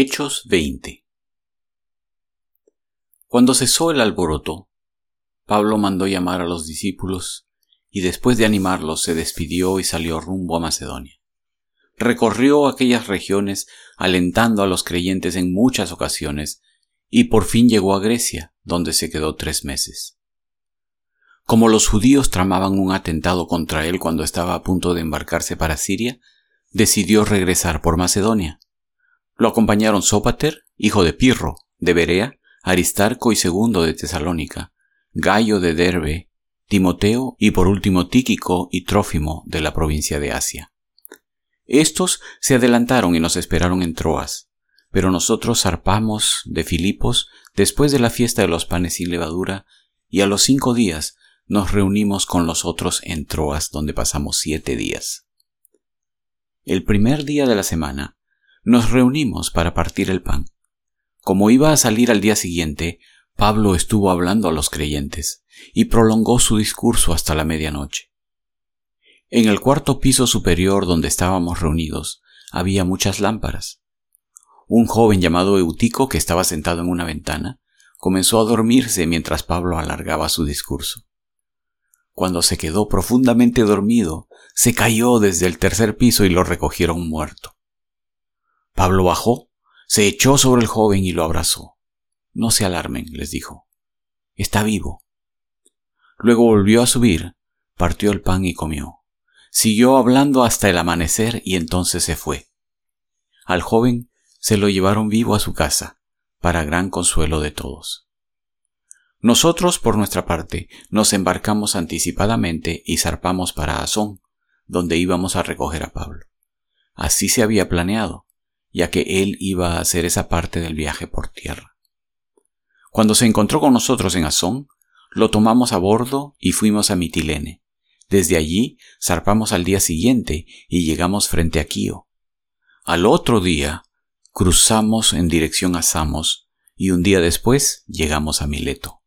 Hechos 20 Cuando cesó el alboroto, Pablo mandó llamar a los discípulos y después de animarlos se despidió y salió rumbo a Macedonia. Recorrió aquellas regiones alentando a los creyentes en muchas ocasiones y por fin llegó a Grecia, donde se quedó tres meses. Como los judíos tramaban un atentado contra él cuando estaba a punto de embarcarse para Siria, decidió regresar por Macedonia. Lo acompañaron Sópater, hijo de Pirro, de Berea, Aristarco y segundo de Tesalónica, Gallo de Derbe, Timoteo y por último Tíquico y Trófimo de la provincia de Asia. Estos se adelantaron y nos esperaron en Troas, pero nosotros zarpamos de Filipos después de la fiesta de los panes sin levadura, y a los cinco días nos reunimos con los otros en Troas, donde pasamos siete días. El primer día de la semana nos reunimos para partir el pan. Como iba a salir al día siguiente, Pablo estuvo hablando a los creyentes y prolongó su discurso hasta la medianoche. En el cuarto piso superior donde estábamos reunidos había muchas lámparas. Un joven llamado Eutico, que estaba sentado en una ventana, comenzó a dormirse mientras Pablo alargaba su discurso. Cuando se quedó profundamente dormido, se cayó desde el tercer piso y lo recogieron muerto. Pablo bajó, se echó sobre el joven y lo abrazó. No se alarmen, les dijo. Está vivo. Luego volvió a subir, partió el pan y comió. Siguió hablando hasta el amanecer y entonces se fue. Al joven se lo llevaron vivo a su casa, para gran consuelo de todos. Nosotros, por nuestra parte, nos embarcamos anticipadamente y zarpamos para Azón, donde íbamos a recoger a Pablo. Así se había planeado, ya que él iba a hacer esa parte del viaje por tierra. Cuando se encontró con nosotros en Azón, lo tomamos a bordo y fuimos a Mitilene. Desde allí zarpamos al día siguiente y llegamos frente a Quío. Al otro día cruzamos en dirección a Samos y un día después llegamos a Mileto.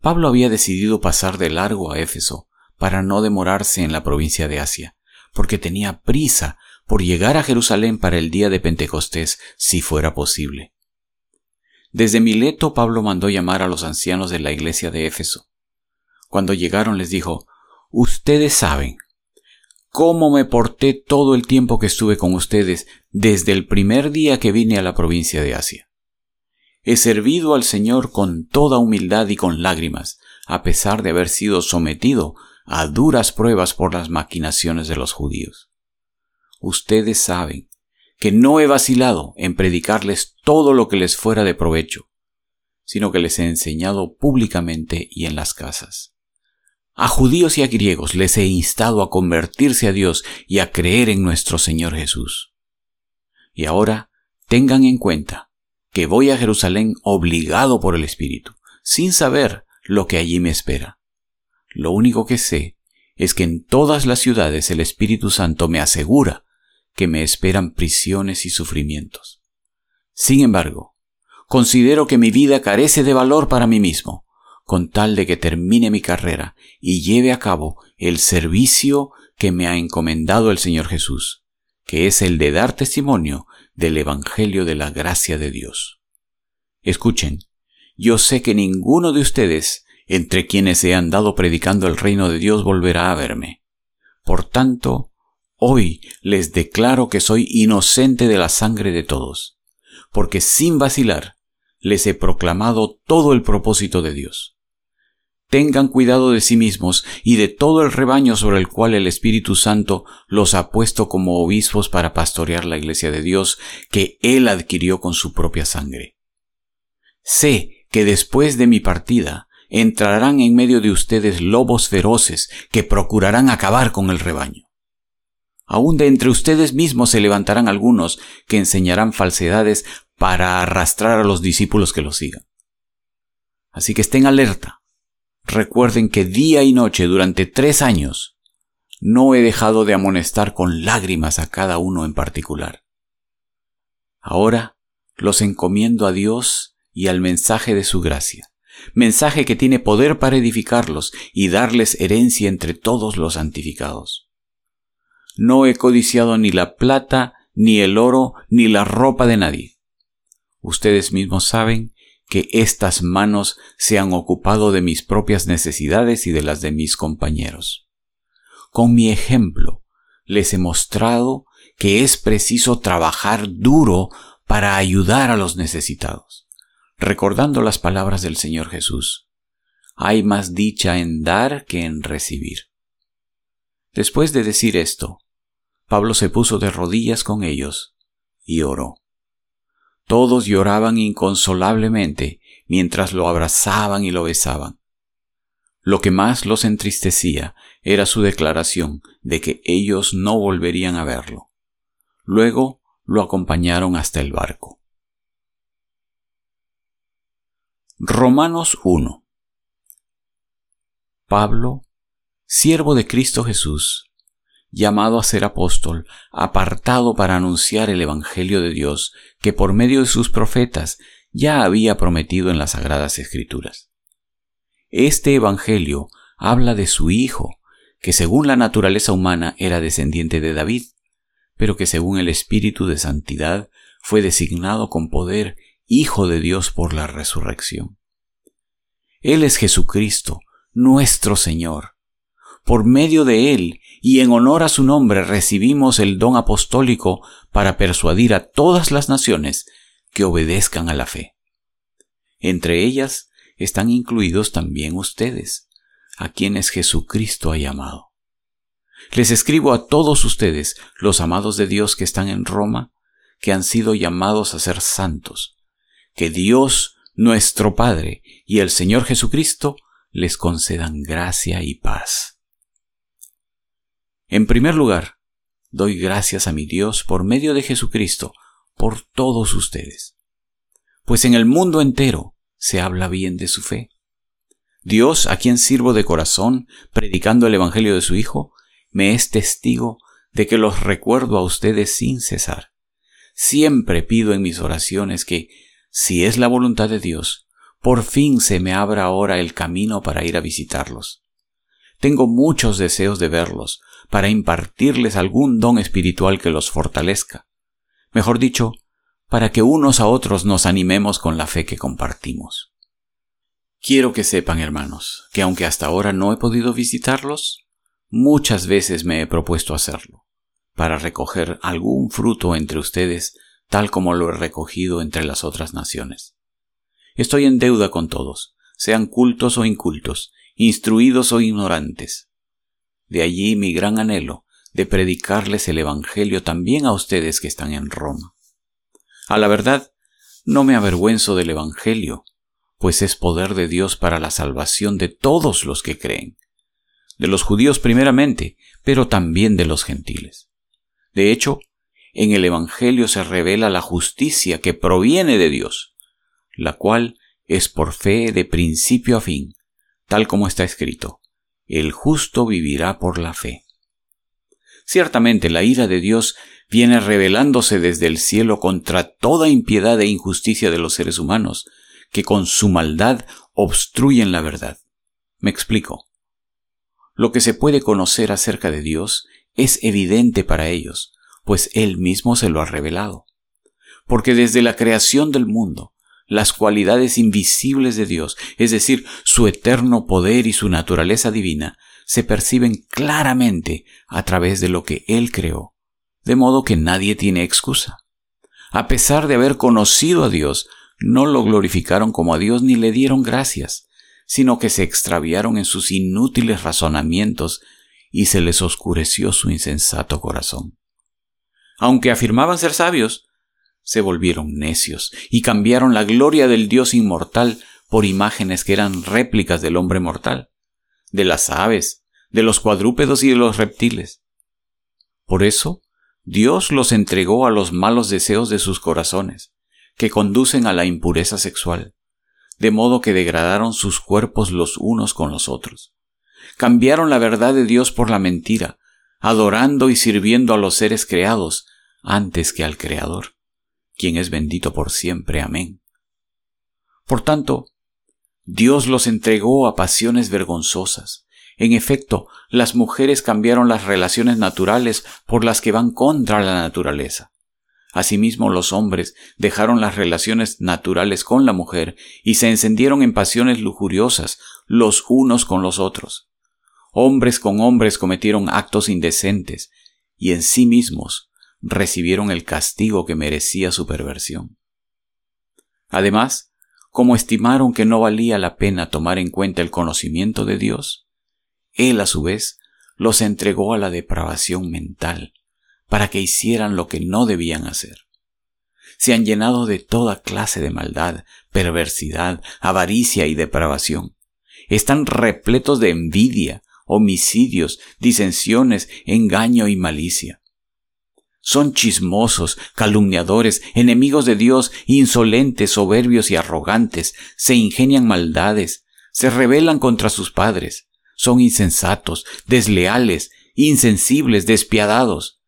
Pablo había decidido pasar de largo a Éfeso para no demorarse en la provincia de Asia, porque tenía prisa por llegar a Jerusalén para el día de Pentecostés si fuera posible. Desde Mileto Pablo mandó llamar a los ancianos de la iglesia de Éfeso. Cuando llegaron les dijo, Ustedes saben cómo me porté todo el tiempo que estuve con ustedes desde el primer día que vine a la provincia de Asia. He servido al Señor con toda humildad y con lágrimas, a pesar de haber sido sometido a duras pruebas por las maquinaciones de los judíos. Ustedes saben que no he vacilado en predicarles todo lo que les fuera de provecho, sino que les he enseñado públicamente y en las casas. A judíos y a griegos les he instado a convertirse a Dios y a creer en nuestro Señor Jesús. Y ahora tengan en cuenta que voy a Jerusalén obligado por el Espíritu, sin saber lo que allí me espera. Lo único que sé es que en todas las ciudades el Espíritu Santo me asegura que me esperan prisiones y sufrimientos. Sin embargo, considero que mi vida carece de valor para mí mismo, con tal de que termine mi carrera y lleve a cabo el servicio que me ha encomendado el Señor Jesús, que es el de dar testimonio del Evangelio de la gracia de Dios. Escuchen, yo sé que ninguno de ustedes, entre quienes se han dado predicando el reino de Dios, volverá a verme. Por tanto, hoy les declaro que soy inocente de la sangre de todos, porque sin vacilar les he proclamado todo el propósito de Dios tengan cuidado de sí mismos y de todo el rebaño sobre el cual el Espíritu Santo los ha puesto como obispos para pastorear la iglesia de Dios que Él adquirió con su propia sangre. Sé que después de mi partida entrarán en medio de ustedes lobos feroces que procurarán acabar con el rebaño. Aún de entre ustedes mismos se levantarán algunos que enseñarán falsedades para arrastrar a los discípulos que los sigan. Así que estén alerta Recuerden que día y noche durante tres años no he dejado de amonestar con lágrimas a cada uno en particular. Ahora los encomiendo a Dios y al mensaje de su gracia, mensaje que tiene poder para edificarlos y darles herencia entre todos los santificados. No he codiciado ni la plata, ni el oro, ni la ropa de nadie. Ustedes mismos saben que estas manos se han ocupado de mis propias necesidades y de las de mis compañeros. Con mi ejemplo, les he mostrado que es preciso trabajar duro para ayudar a los necesitados, recordando las palabras del Señor Jesús. Hay más dicha en dar que en recibir. Después de decir esto, Pablo se puso de rodillas con ellos y oró. Todos lloraban inconsolablemente mientras lo abrazaban y lo besaban. Lo que más los entristecía era su declaración de que ellos no volverían a verlo. Luego lo acompañaron hasta el barco. Romanos 1 Pablo, siervo de Cristo Jesús, llamado a ser apóstol, apartado para anunciar el Evangelio de Dios que por medio de sus profetas ya había prometido en las Sagradas Escrituras. Este Evangelio habla de su Hijo, que según la naturaleza humana era descendiente de David, pero que según el Espíritu de Santidad fue designado con poder Hijo de Dios por la resurrección. Él es Jesucristo, nuestro Señor. Por medio de Él y en honor a su nombre recibimos el don apostólico para persuadir a todas las naciones que obedezcan a la fe. Entre ellas están incluidos también ustedes, a quienes Jesucristo ha llamado. Les escribo a todos ustedes, los amados de Dios que están en Roma, que han sido llamados a ser santos, que Dios, nuestro Padre, y el Señor Jesucristo les concedan gracia y paz. En primer lugar, doy gracias a mi Dios por medio de Jesucristo, por todos ustedes. Pues en el mundo entero se habla bien de su fe. Dios, a quien sirvo de corazón, predicando el Evangelio de su Hijo, me es testigo de que los recuerdo a ustedes sin cesar. Siempre pido en mis oraciones que, si es la voluntad de Dios, por fin se me abra ahora el camino para ir a visitarlos. Tengo muchos deseos de verlos, para impartirles algún don espiritual que los fortalezca. Mejor dicho, para que unos a otros nos animemos con la fe que compartimos. Quiero que sepan, hermanos, que aunque hasta ahora no he podido visitarlos, muchas veces me he propuesto hacerlo, para recoger algún fruto entre ustedes tal como lo he recogido entre las otras naciones. Estoy en deuda con todos, sean cultos o incultos, instruidos o ignorantes. De allí mi gran anhelo de predicarles el Evangelio también a ustedes que están en Roma. A la verdad, no me avergüenzo del Evangelio, pues es poder de Dios para la salvación de todos los que creen, de los judíos primeramente, pero también de los gentiles. De hecho, en el Evangelio se revela la justicia que proviene de Dios, la cual es por fe de principio a fin, tal como está escrito el justo vivirá por la fe. Ciertamente la ira de Dios viene revelándose desde el cielo contra toda impiedad e injusticia de los seres humanos, que con su maldad obstruyen la verdad. Me explico. Lo que se puede conocer acerca de Dios es evidente para ellos, pues Él mismo se lo ha revelado. Porque desde la creación del mundo, las cualidades invisibles de Dios, es decir, su eterno poder y su naturaleza divina, se perciben claramente a través de lo que Él creó, de modo que nadie tiene excusa. A pesar de haber conocido a Dios, no lo glorificaron como a Dios ni le dieron gracias, sino que se extraviaron en sus inútiles razonamientos y se les oscureció su insensato corazón. Aunque afirmaban ser sabios, se volvieron necios y cambiaron la gloria del Dios inmortal por imágenes que eran réplicas del hombre mortal, de las aves, de los cuadrúpedos y de los reptiles. Por eso, Dios los entregó a los malos deseos de sus corazones, que conducen a la impureza sexual, de modo que degradaron sus cuerpos los unos con los otros. Cambiaron la verdad de Dios por la mentira, adorando y sirviendo a los seres creados antes que al Creador quien es bendito por siempre. Amén. Por tanto, Dios los entregó a pasiones vergonzosas. En efecto, las mujeres cambiaron las relaciones naturales por las que van contra la naturaleza. Asimismo los hombres dejaron las relaciones naturales con la mujer y se encendieron en pasiones lujuriosas los unos con los otros. Hombres con hombres cometieron actos indecentes y en sí mismos recibieron el castigo que merecía su perversión. Además, como estimaron que no valía la pena tomar en cuenta el conocimiento de Dios, Él a su vez los entregó a la depravación mental, para que hicieran lo que no debían hacer. Se han llenado de toda clase de maldad, perversidad, avaricia y depravación. Están repletos de envidia, homicidios, disensiones, engaño y malicia. Son chismosos, calumniadores, enemigos de Dios, insolentes, soberbios y arrogantes, se ingenian maldades, se rebelan contra sus padres, son insensatos, desleales, insensibles, despiadados.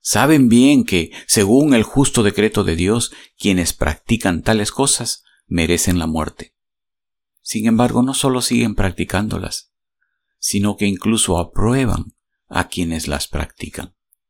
Saben bien que, según el justo decreto de Dios, quienes practican tales cosas merecen la muerte. Sin embargo, no solo siguen practicándolas, sino que incluso aprueban a quienes las practican.